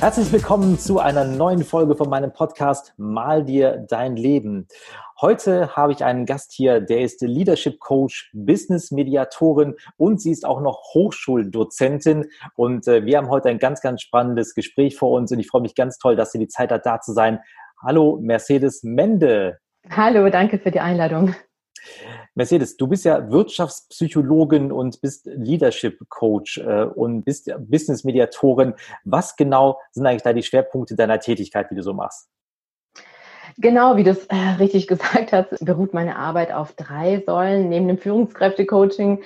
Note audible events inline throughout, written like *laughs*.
Herzlich willkommen zu einer neuen Folge von meinem Podcast Mal dir dein Leben. Heute habe ich einen Gast hier, der ist Leadership Coach, Business Mediatorin und sie ist auch noch Hochschuldozentin. Und äh, wir haben heute ein ganz, ganz spannendes Gespräch vor uns und ich freue mich ganz toll, dass sie die Zeit hat, da zu sein. Hallo, Mercedes Mende. Hallo, danke für die Einladung. Mercedes, du bist ja Wirtschaftspsychologin und bist Leadership Coach äh, und bist Business Mediatorin. Was genau sind eigentlich da die Schwerpunkte deiner Tätigkeit, die du so machst? Genau, wie du es äh, richtig *laughs* gesagt hast, beruht meine Arbeit auf drei Säulen. Neben dem Führungskräftecoaching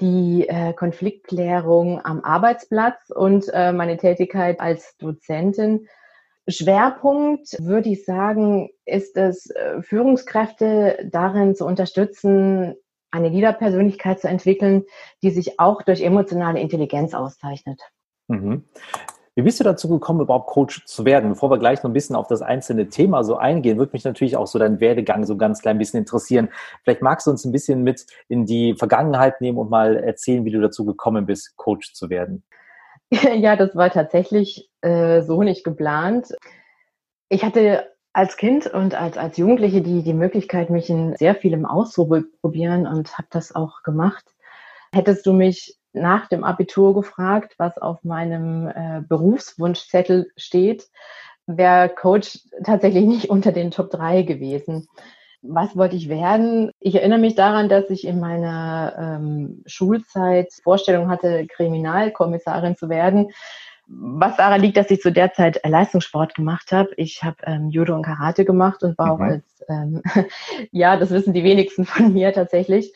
die äh, Konfliktklärung am Arbeitsplatz und äh, meine Tätigkeit als Dozentin. Schwerpunkt, würde ich sagen, ist es, äh, Führungskräfte darin zu unterstützen, eine Leaderpersönlichkeit zu entwickeln, die sich auch durch emotionale Intelligenz auszeichnet. Mhm. Wie bist du dazu gekommen, überhaupt Coach zu werden? Bevor wir gleich noch ein bisschen auf das einzelne Thema so eingehen, würde mich natürlich auch so dein Werdegang so ganz klein bisschen interessieren. Vielleicht magst du uns ein bisschen mit in die Vergangenheit nehmen und mal erzählen, wie du dazu gekommen bist, Coach zu werden. *laughs* Ja, das war tatsächlich äh, so nicht geplant. Ich hatte als Kind und als, als Jugendliche die, die Möglichkeit, mich in sehr vielem auszuprobieren und habe das auch gemacht. Hättest du mich nach dem Abitur gefragt, was auf meinem äh, Berufswunschzettel steht, wäre Coach tatsächlich nicht unter den Top 3 gewesen. Was wollte ich werden? Ich erinnere mich daran, dass ich in meiner ähm, Schulzeit Vorstellung hatte, Kriminalkommissarin zu werden. Was daran liegt, dass ich zu der Zeit Leistungssport gemacht habe. Ich habe ähm, Judo und Karate gemacht und war mhm. auch als, ähm, *laughs* ja, das wissen die wenigsten von mir tatsächlich,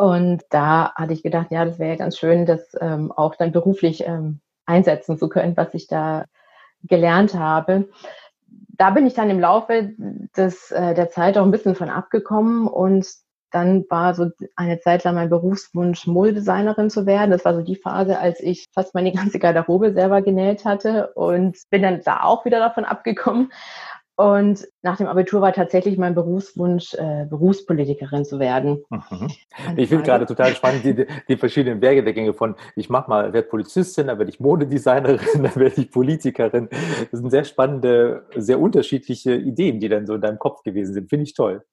und da hatte ich gedacht, ja, das wäre ja ganz schön, das ähm, auch dann beruflich ähm, einsetzen zu können, was ich da gelernt habe. Da bin ich dann im Laufe des, äh, der Zeit auch ein bisschen von abgekommen und dann war so eine Zeit lang mein Berufswunsch, Modedesignerin zu werden. Das war so die Phase, als ich fast meine *laughs* ganze Garderobe selber genäht hatte und bin dann da auch wieder davon abgekommen und nach dem Abitur war tatsächlich mein Berufswunsch, äh, Berufspolitikerin zu werden. Mhm. Ich finde gerade total spannend die, die verschiedenen Werkegänge von, ich mache mal, werde Polizistin, dann werde ich Modedesignerin, *laughs* dann werde ich Politikerin. Das sind sehr spannende, sehr unterschiedliche Ideen, die dann so in deinem Kopf gewesen sind. Finde ich toll.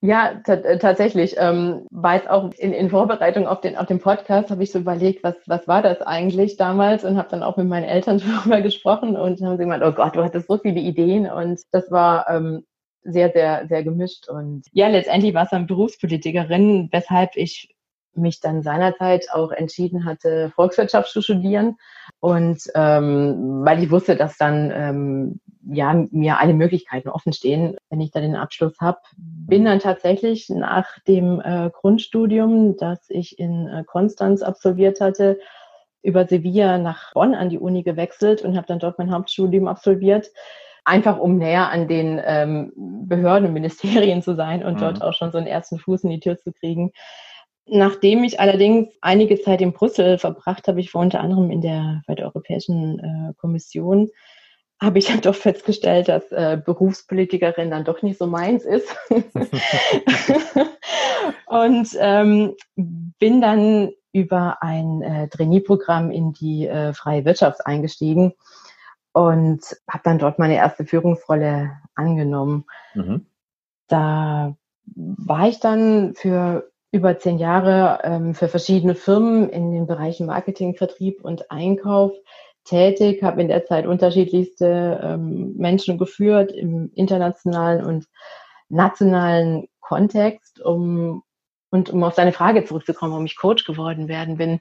Ja, äh, tatsächlich. Ähm, jetzt auch in, in Vorbereitung auf den, auf den Podcast, habe ich so überlegt, was, was war das eigentlich damals und habe dann auch mit meinen Eltern *laughs* darüber gesprochen und haben sie gemeint, oh Gott, du hattest so viele Ideen und das war ähm, sehr, sehr, sehr gemischt. Und ja, letztendlich war es dann Berufspolitikerin, weshalb ich mich dann seinerzeit auch entschieden hatte, Volkswirtschaft zu studieren. Und ähm, weil ich wusste, dass dann ähm, ja mir alle Möglichkeiten offen stehen, wenn ich dann den Abschluss habe, bin dann tatsächlich nach dem äh, Grundstudium, das ich in äh, Konstanz absolviert hatte, über Sevilla nach Bonn an die Uni gewechselt und habe dann dort mein Hauptstudium absolviert einfach um näher an den ähm, Behörden und Ministerien zu sein und mhm. dort auch schon so einen ersten Fuß in die Tür zu kriegen. Nachdem ich allerdings einige Zeit in Brüssel verbracht habe, ich war unter anderem in der, bei der Europäischen äh, Kommission, habe ich dann doch festgestellt, dass äh, Berufspolitikerin dann doch nicht so meins ist. *laughs* und ähm, bin dann über ein äh, Trainee-Programm in die äh, freie Wirtschaft eingestiegen und habe dann dort meine erste Führungsrolle angenommen. Mhm. Da war ich dann für über zehn Jahre ähm, für verschiedene Firmen in den Bereichen Marketing, Vertrieb und Einkauf tätig, habe in der Zeit unterschiedlichste ähm, Menschen geführt im internationalen und nationalen Kontext, um und um auf deine Frage zurückzukommen, warum ich Coach geworden werden bin.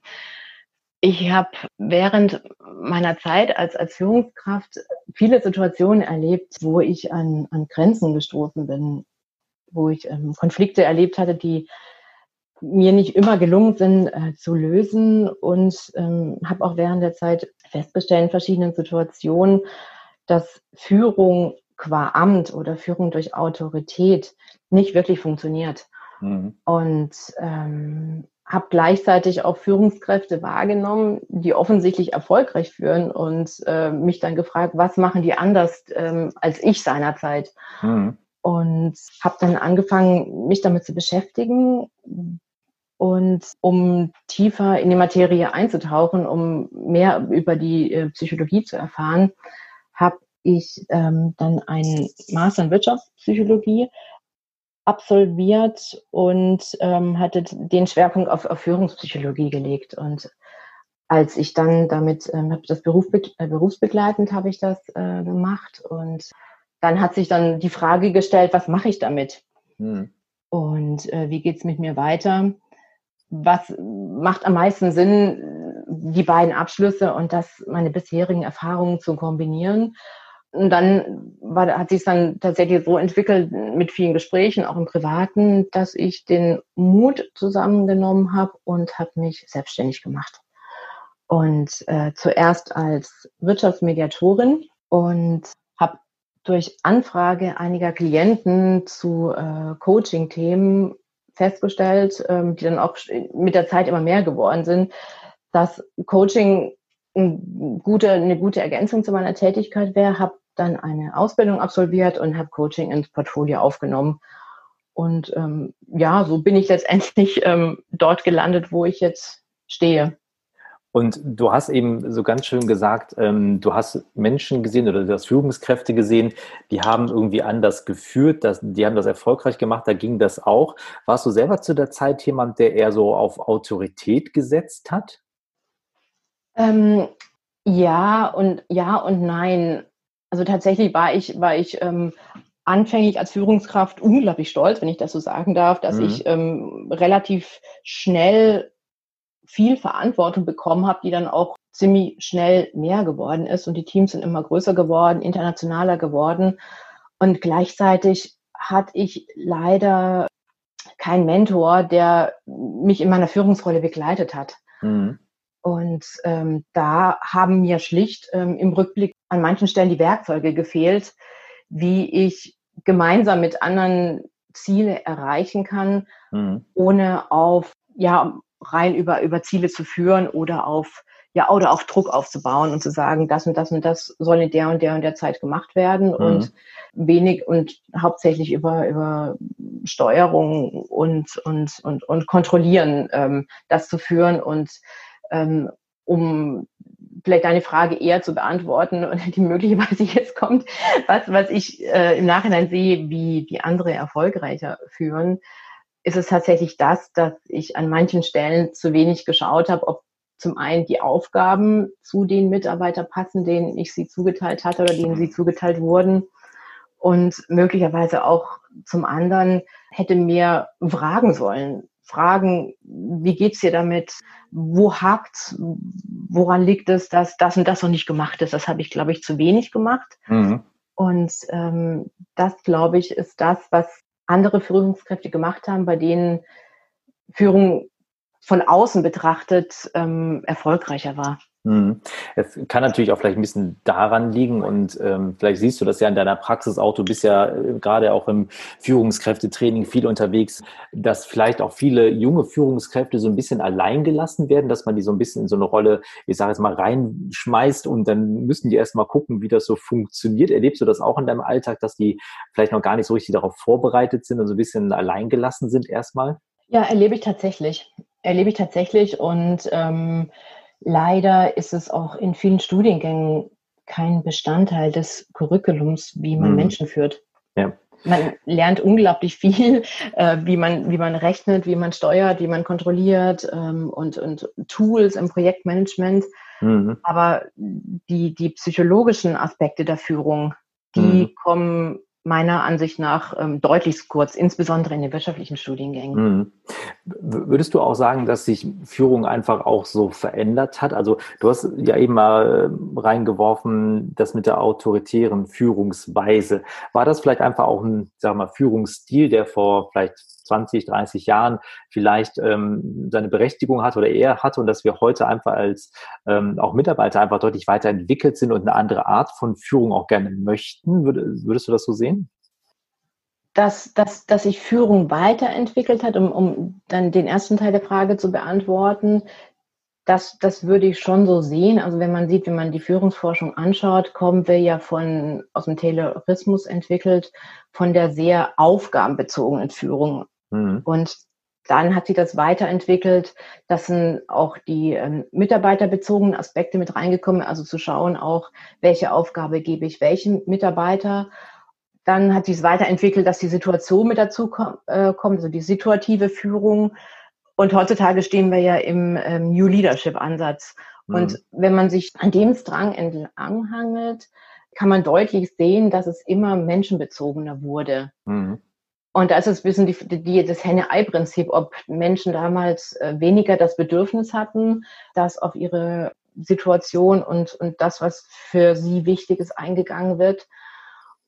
Ich habe während meiner Zeit als, als Führungskraft viele Situationen erlebt, wo ich an, an Grenzen gestoßen bin, wo ich ähm, Konflikte erlebt hatte, die mir nicht immer gelungen sind äh, zu lösen und ähm, habe auch während der Zeit festgestellt in verschiedenen Situationen, dass Führung qua Amt oder Führung durch Autorität nicht wirklich funktioniert. Mhm. Und ähm, habe gleichzeitig auch Führungskräfte wahrgenommen, die offensichtlich erfolgreich führen und äh, mich dann gefragt, was machen die anders ähm, als ich seinerzeit. Mhm. Und habe dann angefangen, mich damit zu beschäftigen und um tiefer in die Materie einzutauchen, um mehr über die äh, Psychologie zu erfahren, habe ich ähm, dann einen Master in Wirtschaftspsychologie absolviert und ähm, hatte den Schwerpunkt auf, auf Führungspsychologie gelegt. Und als ich dann damit, ähm, habe das Beruf, äh, berufsbegleitend habe ich das äh, gemacht und dann hat sich dann die Frage gestellt, was mache ich damit? Hm. Und äh, wie geht's mit mir weiter? Was macht am meisten Sinn, die beiden Abschlüsse und das meine bisherigen Erfahrungen zu kombinieren? Und dann war, hat sich dann tatsächlich so entwickelt mit vielen Gesprächen, auch im Privaten, dass ich den Mut zusammengenommen habe und habe mich selbstständig gemacht. Und äh, zuerst als Wirtschaftsmediatorin und habe durch Anfrage einiger Klienten zu äh, Coaching-Themen festgestellt, ähm, die dann auch mit der Zeit immer mehr geworden sind, dass Coaching ein gute, eine gute Ergänzung zu meiner Tätigkeit wäre, habe dann eine Ausbildung absolviert und habe Coaching ins Portfolio aufgenommen. Und ähm, ja, so bin ich letztendlich ähm, dort gelandet, wo ich jetzt stehe. Und du hast eben so ganz schön gesagt, ähm, du hast Menschen gesehen oder du hast Führungskräfte gesehen, die haben irgendwie anders geführt, das, die haben das erfolgreich gemacht, da ging das auch. Warst du selber zu der Zeit jemand, der eher so auf Autorität gesetzt hat? Ähm, ja und ja und nein. Also tatsächlich war ich, war ich ähm, anfänglich als Führungskraft unglaublich stolz, wenn ich das so sagen darf, dass mhm. ich ähm, relativ schnell viel Verantwortung bekommen habe, die dann auch ziemlich schnell mehr geworden ist und die Teams sind immer größer geworden, internationaler geworden und gleichzeitig hatte ich leider keinen Mentor, der mich in meiner Führungsrolle begleitet hat. Mhm. Und ähm, da haben mir schlicht ähm, im Rückblick an manchen Stellen die Werkzeuge gefehlt, wie ich gemeinsam mit anderen Ziele erreichen kann, mhm. ohne auf, ja, rein über, über Ziele zu führen oder auf, ja, oder auch Druck aufzubauen und zu sagen, das und das und das soll in der und der und der Zeit gemacht werden mhm. und wenig und hauptsächlich über, über Steuerung und, und, und, und Kontrollieren ähm, das zu führen und ähm, um vielleicht deine Frage eher zu beantworten und die möglicherweise jetzt kommt, was, was ich äh, im Nachhinein sehe, wie, wie andere erfolgreicher führen, ist es tatsächlich das, dass ich an manchen Stellen zu wenig geschaut habe, ob zum einen die Aufgaben zu den Mitarbeitern passen, denen ich sie zugeteilt hatte oder denen sie zugeteilt wurden. Und möglicherweise auch zum anderen hätte mir fragen sollen, fragen, wie geht's dir damit? Wo hakt's? Woran liegt es, dass das und das noch nicht gemacht ist? Das habe ich, glaube ich, zu wenig gemacht. Mhm. Und ähm, das, glaube ich, ist das, was andere Führungskräfte gemacht haben, bei denen Führung von außen betrachtet ähm, erfolgreicher war. Mhm. Es kann natürlich auch vielleicht ein bisschen daran liegen und ähm, vielleicht siehst du das ja in deiner Praxis auch. Du bist ja äh, gerade auch im Führungskräftetraining viel unterwegs, dass vielleicht auch viele junge Führungskräfte so ein bisschen allein gelassen werden, dass man die so ein bisschen in so eine Rolle, ich sage jetzt mal, reinschmeißt und dann müssen die erstmal gucken, wie das so funktioniert. Erlebst du das auch in deinem Alltag, dass die vielleicht noch gar nicht so richtig darauf vorbereitet sind und so ein bisschen allein gelassen sind erstmal? Ja, erlebe ich tatsächlich. Erlebe ich tatsächlich und ähm, Leider ist es auch in vielen Studiengängen kein Bestandteil des Curriculums, wie man mhm. Menschen führt. Ja. Man lernt unglaublich viel, *laughs* äh, wie, man, wie man rechnet, wie man steuert, wie man kontrolliert ähm, und, und Tools im Projektmanagement. Mhm. Aber die, die psychologischen Aspekte der Führung, die mhm. kommen meiner Ansicht nach ähm, deutlich kurz, insbesondere in den wirtschaftlichen Studiengängen. Mhm. Würdest du auch sagen, dass sich Führung einfach auch so verändert hat? Also du hast ja eben mal äh, reingeworfen, das mit der autoritären Führungsweise. War das vielleicht einfach auch ein, sag mal, Führungsstil, der vor vielleicht 20, 30 Jahren vielleicht ähm, seine Berechtigung hat oder eher hatte und dass wir heute einfach als ähm, auch Mitarbeiter einfach deutlich weiterentwickelt sind und eine andere Art von Führung auch gerne möchten. Würdest, du das so sehen? dass, dass, dass sich Führung weiterentwickelt hat, um, um dann den ersten Teil der Frage zu beantworten. Das, das würde ich schon so sehen. Also wenn man sieht, wenn man die Führungsforschung anschaut, kommen wir ja von, aus dem Taylorismus entwickelt, von der sehr aufgabenbezogenen Führung. Mhm. Und dann hat sich das weiterentwickelt. Das sind auch die ähm, mitarbeiterbezogenen Aspekte mit reingekommen, also zu schauen auch, welche Aufgabe gebe ich welchem Mitarbeiter. Dann hat sich es weiterentwickelt, dass die Situation mit dazu kommt, äh, kommt also die situative Führung. Und heutzutage stehen wir ja im ähm, New Leadership Ansatz. Mhm. Und wenn man sich an dem Strang entlanghangelt, kann man deutlich sehen, dass es immer menschenbezogener wurde. Mhm. Und da ist es ein bisschen die, die, das Henne-Ei-Prinzip, ob Menschen damals äh, weniger das Bedürfnis hatten, dass auf ihre Situation und, und das, was für sie wichtig ist, eingegangen wird.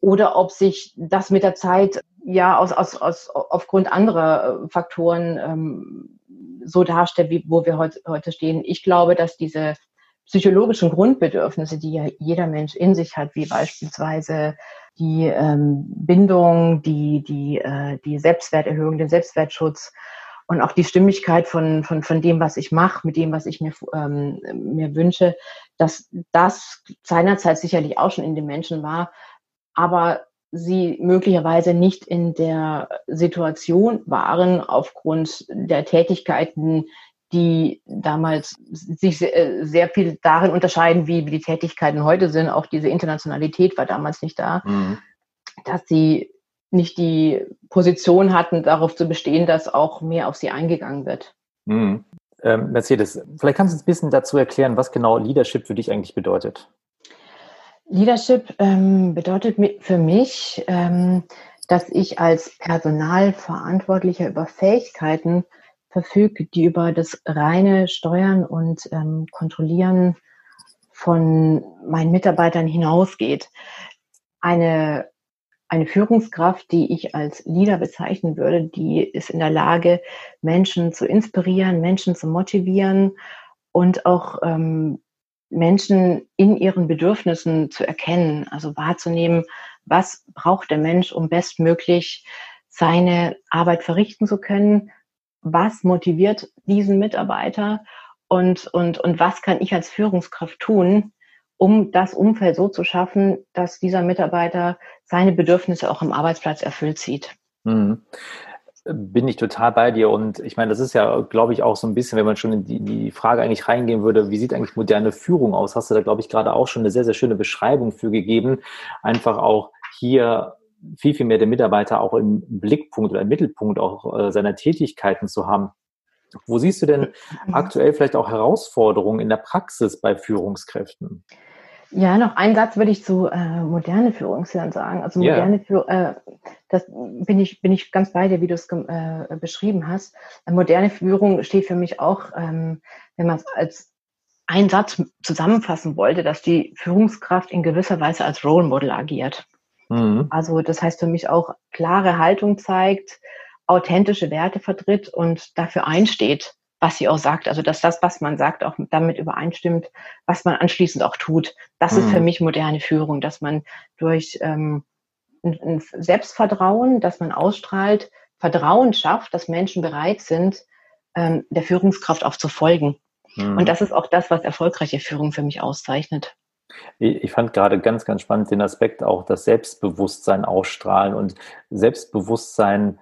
Oder ob sich das mit der Zeit ja aus, aus, aus, aufgrund anderer äh, Faktoren ähm, so darstellt, wie, wo wir heute, heute stehen. Ich glaube, dass diese psychologischen Grundbedürfnisse, die ja jeder Mensch in sich hat, wie beispielsweise die ähm, Bindung, die, die, äh, die Selbstwerterhöhung, den Selbstwertschutz und auch die Stimmigkeit von, von, von dem, was ich mache, mit dem, was ich mir, ähm, mir wünsche, dass das seinerzeit sicherlich auch schon in den Menschen war, aber sie möglicherweise nicht in der Situation waren aufgrund der Tätigkeiten, die damals sich äh, sehr viel darin unterscheiden, wie die Tätigkeiten heute sind. Auch diese Internationalität war damals nicht da, mhm. dass sie nicht die Position hatten, darauf zu bestehen, dass auch mehr auf sie eingegangen wird. Mhm. Ähm, Mercedes, vielleicht kannst du uns ein bisschen dazu erklären, was genau Leadership für dich eigentlich bedeutet. Leadership ähm, bedeutet für mich, ähm, dass ich als Personalverantwortlicher über Fähigkeiten verfüge, die über das reine Steuern und ähm, Kontrollieren von meinen Mitarbeitern hinausgeht. Eine, eine Führungskraft, die ich als Leader bezeichnen würde, die ist in der Lage, Menschen zu inspirieren, Menschen zu motivieren und auch ähm, Menschen in ihren Bedürfnissen zu erkennen, also wahrzunehmen, was braucht der Mensch, um bestmöglich seine Arbeit verrichten zu können, was motiviert diesen Mitarbeiter und, und, und was kann ich als Führungskraft tun, um das Umfeld so zu schaffen, dass dieser Mitarbeiter seine Bedürfnisse auch am Arbeitsplatz erfüllt sieht. Mhm. Bin ich total bei dir und ich meine, das ist ja, glaube ich, auch so ein bisschen, wenn man schon in die, die Frage eigentlich reingehen würde, wie sieht eigentlich moderne Führung aus? Hast du da, glaube ich, gerade auch schon eine sehr, sehr schöne Beschreibung für gegeben. Einfach auch hier viel, viel mehr den Mitarbeiter auch im Blickpunkt oder im Mittelpunkt auch äh, seiner Tätigkeiten zu haben. Wo siehst du denn mhm. aktuell vielleicht auch Herausforderungen in der Praxis bei Führungskräften? Ja, noch ein Satz würde ich zu äh, moderne Führungsherren sagen. Also moderne yeah. Führung, äh, das bin ich, bin ich ganz bei dir, wie du es äh, beschrieben hast. Äh, moderne Führung steht für mich auch, ähm, wenn man es als einen Satz zusammenfassen wollte, dass die Führungskraft in gewisser Weise als Role Model agiert. Mhm. Also das heißt für mich auch klare Haltung zeigt, authentische Werte vertritt und dafür einsteht, was sie auch sagt. Also dass das, was man sagt, auch damit übereinstimmt, was man anschließend auch tut. Das mhm. ist für mhm. mich moderne Führung, dass man durch ähm, ein, ein Selbstvertrauen, dass man ausstrahlt, Vertrauen schafft, dass Menschen bereit sind, ähm, der Führungskraft auch zu folgen. Mhm. Und das ist auch das, was erfolgreiche Führung für mich auszeichnet. Ich fand gerade ganz, ganz spannend den Aspekt auch das Selbstbewusstsein ausstrahlen und Selbstbewusstsein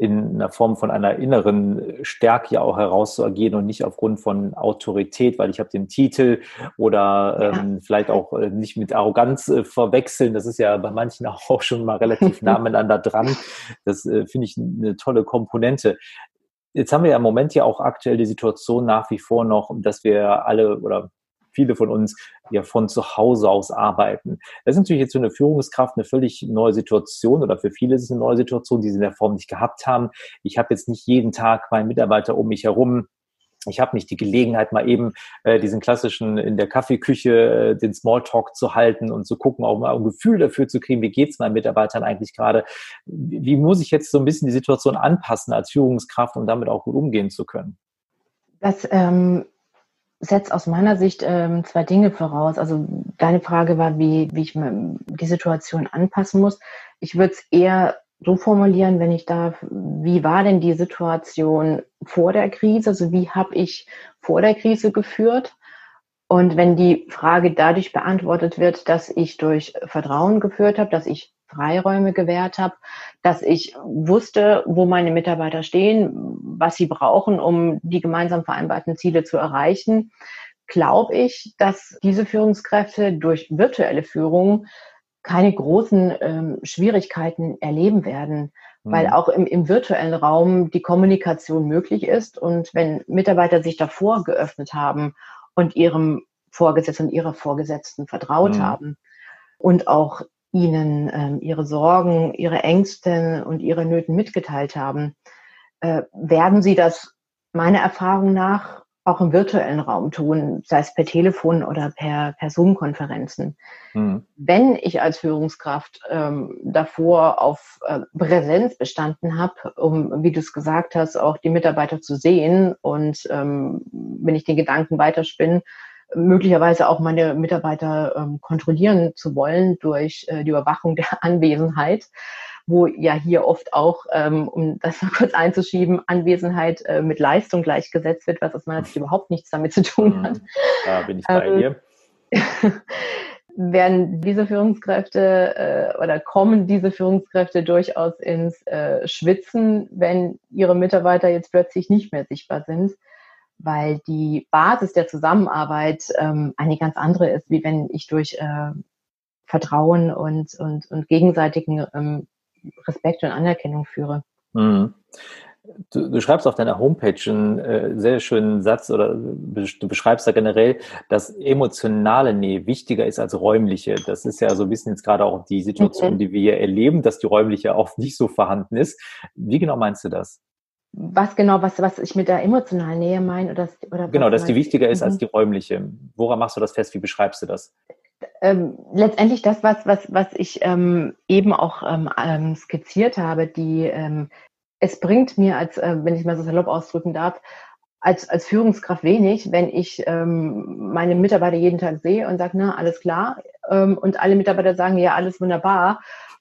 in einer Form von einer inneren Stärke ja auch herauszuagieren und nicht aufgrund von Autorität, weil ich habe den Titel oder ja. ähm, vielleicht auch äh, nicht mit Arroganz äh, verwechseln. Das ist ja bei manchen *laughs* auch schon mal relativ nah *laughs* miteinander dran. Das äh, finde ich eine tolle Komponente. Jetzt haben wir ja im Moment ja auch aktuell die Situation nach wie vor noch, dass wir alle oder viele von uns ja von zu Hause aus arbeiten. Das ist natürlich jetzt für eine Führungskraft eine völlig neue Situation oder für viele ist es eine neue Situation, die sie in der Form nicht gehabt haben. Ich habe jetzt nicht jeden Tag meinen Mitarbeiter um mich herum, ich habe nicht die Gelegenheit, mal eben äh, diesen klassischen in der Kaffeeküche äh, den Smalltalk zu halten und zu gucken, auch mal ein Gefühl dafür zu kriegen, wie geht's meinen Mitarbeitern eigentlich gerade? Wie, wie muss ich jetzt so ein bisschen die Situation anpassen als Führungskraft, um damit auch gut umgehen zu können? Das ähm, setzt aus meiner Sicht ähm, zwei Dinge voraus. Also deine Frage war, wie, wie ich die Situation anpassen muss. Ich würde es eher so formulieren, wenn ich darf, wie war denn die Situation vor der Krise? Also wie habe ich vor der Krise geführt? Und wenn die Frage dadurch beantwortet wird, dass ich durch Vertrauen geführt habe, dass ich Freiräume gewährt habe, dass ich wusste, wo meine Mitarbeiter stehen, was sie brauchen, um die gemeinsam vereinbarten Ziele zu erreichen, glaube ich, dass diese Führungskräfte durch virtuelle Führung keine großen ähm, Schwierigkeiten erleben werden, mhm. weil auch im, im virtuellen Raum die Kommunikation möglich ist. Und wenn Mitarbeiter sich davor geöffnet haben und ihrem Vorgesetzten und ihrer Vorgesetzten vertraut mhm. haben und auch ihnen ähm, ihre Sorgen, ihre Ängste und ihre Nöten mitgeteilt haben, äh, werden sie das meiner Erfahrung nach auch im virtuellen Raum tun, sei es per Telefon oder per, per Zoom-Konferenzen. Mhm. Wenn ich als Führungskraft ähm, davor auf äh, Präsenz bestanden habe, um, wie du es gesagt hast, auch die Mitarbeiter zu sehen und ähm, wenn ich den Gedanken weiterspinne, möglicherweise auch meine Mitarbeiter ähm, kontrollieren zu wollen durch äh, die Überwachung der *laughs* Anwesenheit, wo ja hier oft auch, ähm, um das mal *laughs* kurz einzuschieben, Anwesenheit äh, mit Leistung gleichgesetzt wird, was aus meiner Sicht überhaupt nichts damit zu tun mhm. hat. Da bin ich *laughs* bei ähm, dir. werden diese Führungskräfte äh, oder kommen diese Führungskräfte durchaus ins äh, Schwitzen, wenn ihre Mitarbeiter jetzt plötzlich nicht mehr sichtbar sind weil die Basis der Zusammenarbeit ähm, eine ganz andere ist, wie wenn ich durch äh, Vertrauen und, und, und gegenseitigen ähm, Respekt und Anerkennung führe. Mhm. Du, du, schreibst auf deiner Homepage einen äh, sehr schönen Satz oder du beschreibst da generell, dass emotionale Nähe wichtiger ist als räumliche. Das ist ja so ein bisschen jetzt gerade auch die Situation, mhm. die wir hier erleben, dass die räumliche auch nicht so vorhanden ist. Wie genau meinst du das? Was genau, was, was ich mit der emotionalen Nähe meine? Oder, oder genau, dass die wichtiger ist mhm. als die räumliche. Woran machst du das fest? Wie beschreibst du das? Ähm, letztendlich das, was, was, was ich ähm, eben auch ähm, ähm skizziert habe, die, ähm, es bringt mir als, äh, wenn ich mal so salopp ausdrücken darf, als, als Führungskraft wenig, wenn ich ähm, meine Mitarbeiter jeden Tag sehe und sage, na, alles klar. und alle Mitarbeiter sagen, ja, alles wunderbar.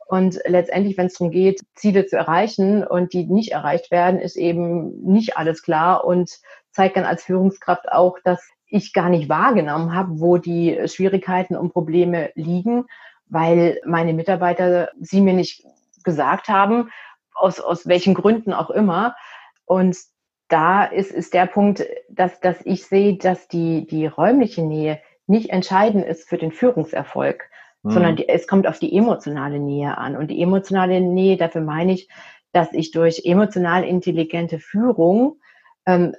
Und letztendlich, wenn es darum geht, Ziele zu erreichen und die nicht erreicht werden, ist eben nicht alles klar und zeigt dann als Führungskraft auch, dass ich gar nicht wahrgenommen habe, wo die Schwierigkeiten und Probleme liegen, weil meine Mitarbeiter sie mir nicht gesagt haben, aus, aus welchen Gründen auch immer. Und da ist, ist der Punkt, dass, dass ich sehe, dass die, die räumliche Nähe nicht entscheidend ist für den Führungserfolg, mhm. sondern die, es kommt auf die emotionale Nähe an. Und die emotionale Nähe, dafür meine ich, dass ich durch emotional intelligente Führung ähm,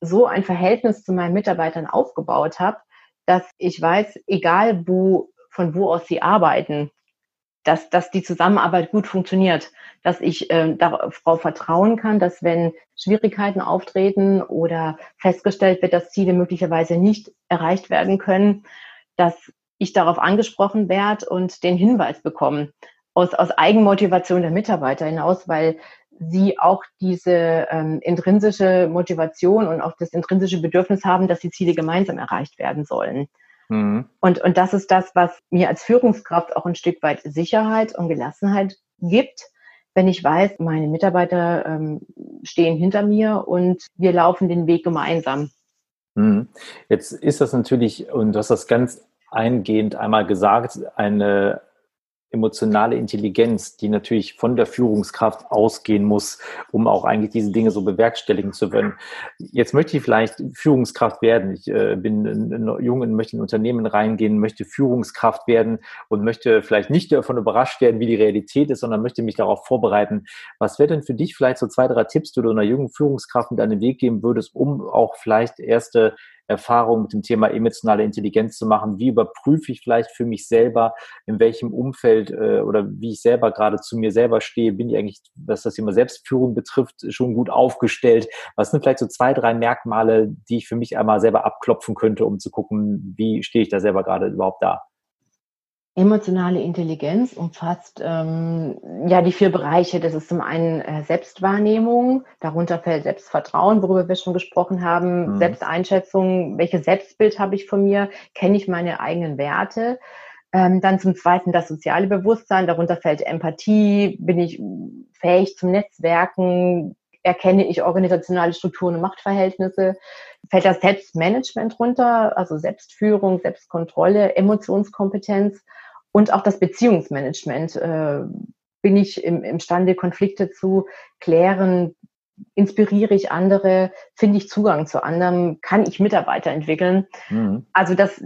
so ein Verhältnis zu meinen Mitarbeitern aufgebaut habe, dass ich weiß, egal wo, von wo aus sie arbeiten, dass, dass die Zusammenarbeit gut funktioniert, dass ich äh, darauf vertrauen kann, dass wenn Schwierigkeiten auftreten oder festgestellt wird, dass Ziele möglicherweise nicht erreicht werden können, dass ich darauf angesprochen werde und den Hinweis bekomme aus, aus Eigenmotivation der Mitarbeiter hinaus, weil sie auch diese ähm, intrinsische Motivation und auch das intrinsische Bedürfnis haben, dass die Ziele gemeinsam erreicht werden sollen. Mhm. Und, und das ist das, was mir als Führungskraft auch ein Stück weit Sicherheit und Gelassenheit gibt, wenn ich weiß, meine Mitarbeiter ähm, stehen hinter mir und wir laufen den Weg gemeinsam. Mhm. Jetzt ist das natürlich, und du hast das ganz eingehend einmal gesagt, eine emotionale Intelligenz, die natürlich von der Führungskraft ausgehen muss, um auch eigentlich diese Dinge so bewerkstelligen zu können. Jetzt möchte ich vielleicht Führungskraft werden. Ich äh, bin jung und möchte in Unternehmen reingehen, möchte Führungskraft werden und möchte vielleicht nicht davon überrascht werden, wie die Realität ist, sondern möchte mich darauf vorbereiten. Was wäre denn für dich vielleicht so zwei, drei Tipps, die du einer jungen Führungskraft mit einem Weg geben würdest, um auch vielleicht erste Erfahrung mit dem Thema emotionale Intelligenz zu machen. Wie überprüfe ich vielleicht für mich selber, in welchem Umfeld äh, oder wie ich selber gerade zu mir selber stehe, bin ich eigentlich, was das Thema Selbstführung betrifft, schon gut aufgestellt? Was sind vielleicht so zwei, drei Merkmale, die ich für mich einmal selber abklopfen könnte, um zu gucken, wie stehe ich da selber gerade überhaupt da? Emotionale Intelligenz umfasst ähm, ja die vier Bereiche. Das ist zum einen äh, Selbstwahrnehmung, darunter fällt Selbstvertrauen, worüber wir schon gesprochen haben, mhm. Selbsteinschätzung, welches Selbstbild habe ich von mir, kenne ich meine eigenen Werte. Ähm, dann zum Zweiten das soziale Bewusstsein, darunter fällt Empathie, bin ich fähig zum Netzwerken? Erkenne ich organisationale Strukturen und Machtverhältnisse? Fällt das Selbstmanagement runter, also Selbstführung, Selbstkontrolle, Emotionskompetenz und auch das Beziehungsmanagement? Äh, bin ich im, imstande, Konflikte zu klären? Inspiriere ich andere? Finde ich Zugang zu anderen? Kann ich Mitarbeiter entwickeln? Mhm. Also das,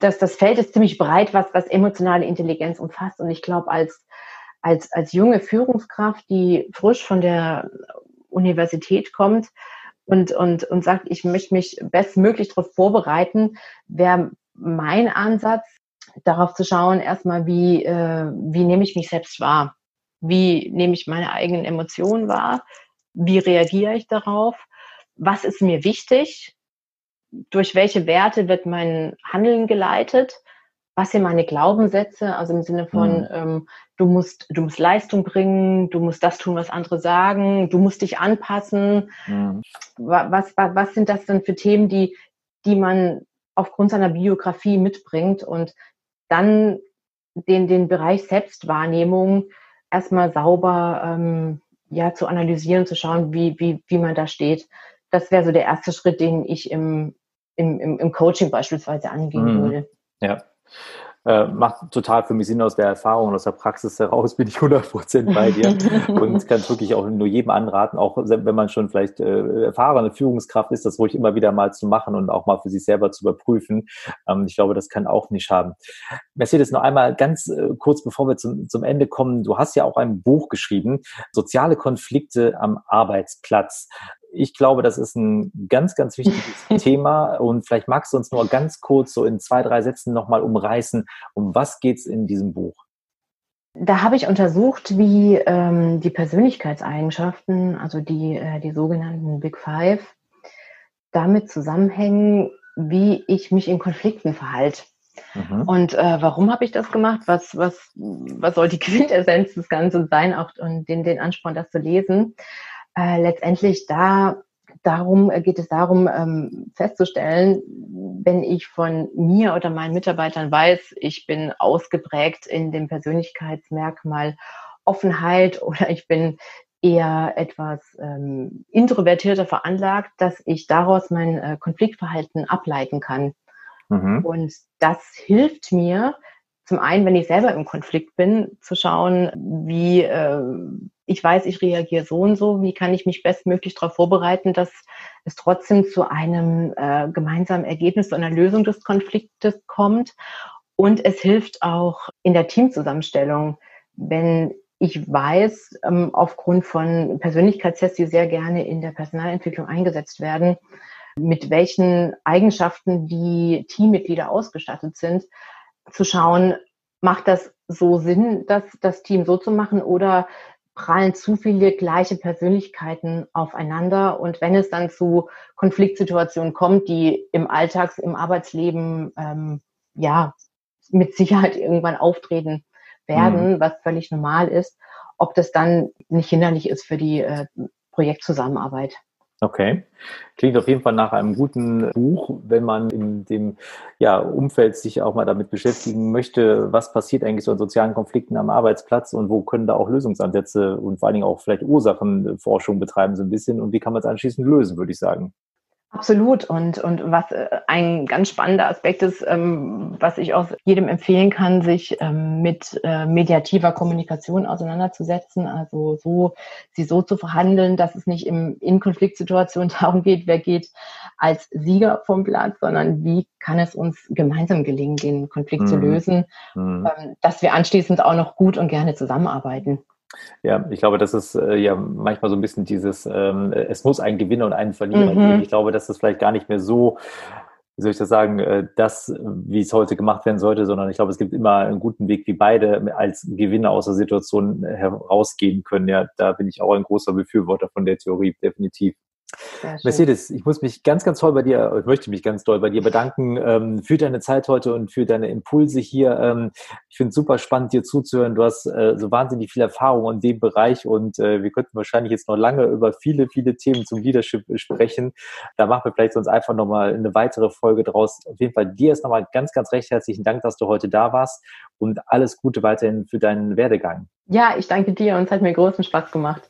das, das Feld ist ziemlich breit, was, was emotionale Intelligenz umfasst. Und ich glaube, als, als, als junge Führungskraft, die frisch von der Universität kommt und, und, und sagt, ich möchte mich bestmöglich darauf vorbereiten, wäre mein Ansatz, darauf zu schauen, erstmal, wie, äh, wie nehme ich mich selbst wahr? Wie nehme ich meine eigenen Emotionen wahr? Wie reagiere ich darauf? Was ist mir wichtig? durch welche Werte wird mein Handeln geleitet, was sind meine Glaubenssätze, also im Sinne von, mhm. ähm, du musst, du musst Leistung bringen, du musst das tun, was andere sagen, du musst dich anpassen. Mhm. Was, was, was sind das denn für Themen, die, die man aufgrund seiner Biografie mitbringt und dann den, den Bereich Selbstwahrnehmung erstmal sauber ähm, ja, zu analysieren, zu schauen, wie, wie, wie man da steht. Das wäre so der erste Schritt, den ich im, im, im, Coaching beispielsweise angehen mhm. würde. Ja. Äh, macht total für mich Sinn aus der Erfahrung und aus der Praxis heraus, *laughs* bin ich 100% bei dir und *laughs* kann wirklich auch nur jedem anraten, auch wenn man schon vielleicht äh, erfahrene Führungskraft ist, das ruhig immer wieder mal zu machen und auch mal für sich selber zu überprüfen. Ähm, ich glaube, das kann auch nicht schaden. Mercedes, noch einmal ganz äh, kurz, bevor wir zum, zum Ende kommen. Du hast ja auch ein Buch geschrieben, Soziale Konflikte am Arbeitsplatz ich glaube, das ist ein ganz, ganz wichtiges *laughs* Thema. Und vielleicht magst du uns nur ganz kurz so in zwei, drei Sätzen nochmal umreißen, um was geht es in diesem Buch? Da habe ich untersucht, wie ähm, die Persönlichkeitseigenschaften, also die, äh, die sogenannten Big Five, damit zusammenhängen, wie ich mich in Konflikten verhalte. Mhm. Und äh, warum habe ich das gemacht? Was, was, was soll die *laughs* Quintessenz des Ganzen sein, auch und den, den Ansporn, das zu lesen? Äh, letztendlich da darum äh, geht es darum ähm, festzustellen, wenn ich von mir oder meinen Mitarbeitern weiß, ich bin ausgeprägt in dem Persönlichkeitsmerkmal Offenheit *laughs* oder ich bin eher etwas ähm, introvertierter veranlagt, dass ich daraus mein äh, Konfliktverhalten ableiten kann. Mhm. Und das hilft mir, zum einen, wenn ich selber im Konflikt bin, zu schauen, wie äh, ich weiß, ich reagiere so und so, wie kann ich mich bestmöglich darauf vorbereiten, dass es trotzdem zu einem äh, gemeinsamen Ergebnis, zu einer Lösung des Konfliktes kommt. Und es hilft auch in der Teamzusammenstellung, wenn ich weiß, ähm, aufgrund von Persönlichkeitstests, die sehr gerne in der Personalentwicklung eingesetzt werden, mit welchen Eigenschaften die Teammitglieder ausgestattet sind, zu schauen, macht das so Sinn, das, das Team so zu machen oder prallen zu viele gleiche Persönlichkeiten aufeinander. Und wenn es dann zu Konfliktsituationen kommt, die im Alltags-, im Arbeitsleben ähm, ja mit Sicherheit irgendwann auftreten werden, mhm. was völlig normal ist, ob das dann nicht hinderlich ist für die äh, Projektzusammenarbeit. Okay. Klingt auf jeden Fall nach einem guten Buch, wenn man in dem ja, Umfeld sich auch mal damit beschäftigen möchte, was passiert eigentlich so in sozialen Konflikten am Arbeitsplatz und wo können da auch Lösungsansätze und vor allen Dingen auch vielleicht Ursachenforschung betreiben so ein bisschen und wie kann man es anschließend lösen, würde ich sagen. Absolut. Und, und was äh, ein ganz spannender Aspekt ist, ähm, was ich auch jedem empfehlen kann, sich ähm, mit äh, mediativer Kommunikation auseinanderzusetzen. Also so, sie so zu verhandeln, dass es nicht im, in Konfliktsituationen *laughs* darum geht, wer geht als Sieger vom Platz, sondern wie kann es uns gemeinsam gelingen, den Konflikt mhm. zu lösen, mhm. ähm, dass wir anschließend auch noch gut und gerne zusammenarbeiten. Ja, ich glaube, das ist äh, ja manchmal so ein bisschen dieses, ähm, es muss einen Gewinner und einen Verlierer mhm. geben. Ich glaube, dass das vielleicht gar nicht mehr so, wie soll ich das sagen, äh, das, wie es heute gemacht werden sollte, sondern ich glaube, es gibt immer einen guten Weg, wie beide als Gewinner aus der Situation herausgehen können. Ja, da bin ich auch ein großer Befürworter von der Theorie, definitiv. Mercedes, ich muss mich ganz, ganz toll bei dir, ich möchte mich ganz toll bei dir bedanken ähm, für deine Zeit heute und für deine Impulse hier. Ähm, ich finde es super spannend, dir zuzuhören. Du hast äh, so wahnsinnig viel Erfahrung in dem Bereich und äh, wir könnten wahrscheinlich jetzt noch lange über viele, viele Themen zum Leadership sprechen. Da machen wir vielleicht sonst einfach nochmal eine weitere Folge draus. Auf jeden Fall dir ist nochmal ganz, ganz recht herzlichen Dank, dass du heute da warst und alles Gute weiterhin für deinen Werdegang. Ja, ich danke dir und es hat mir großen Spaß gemacht.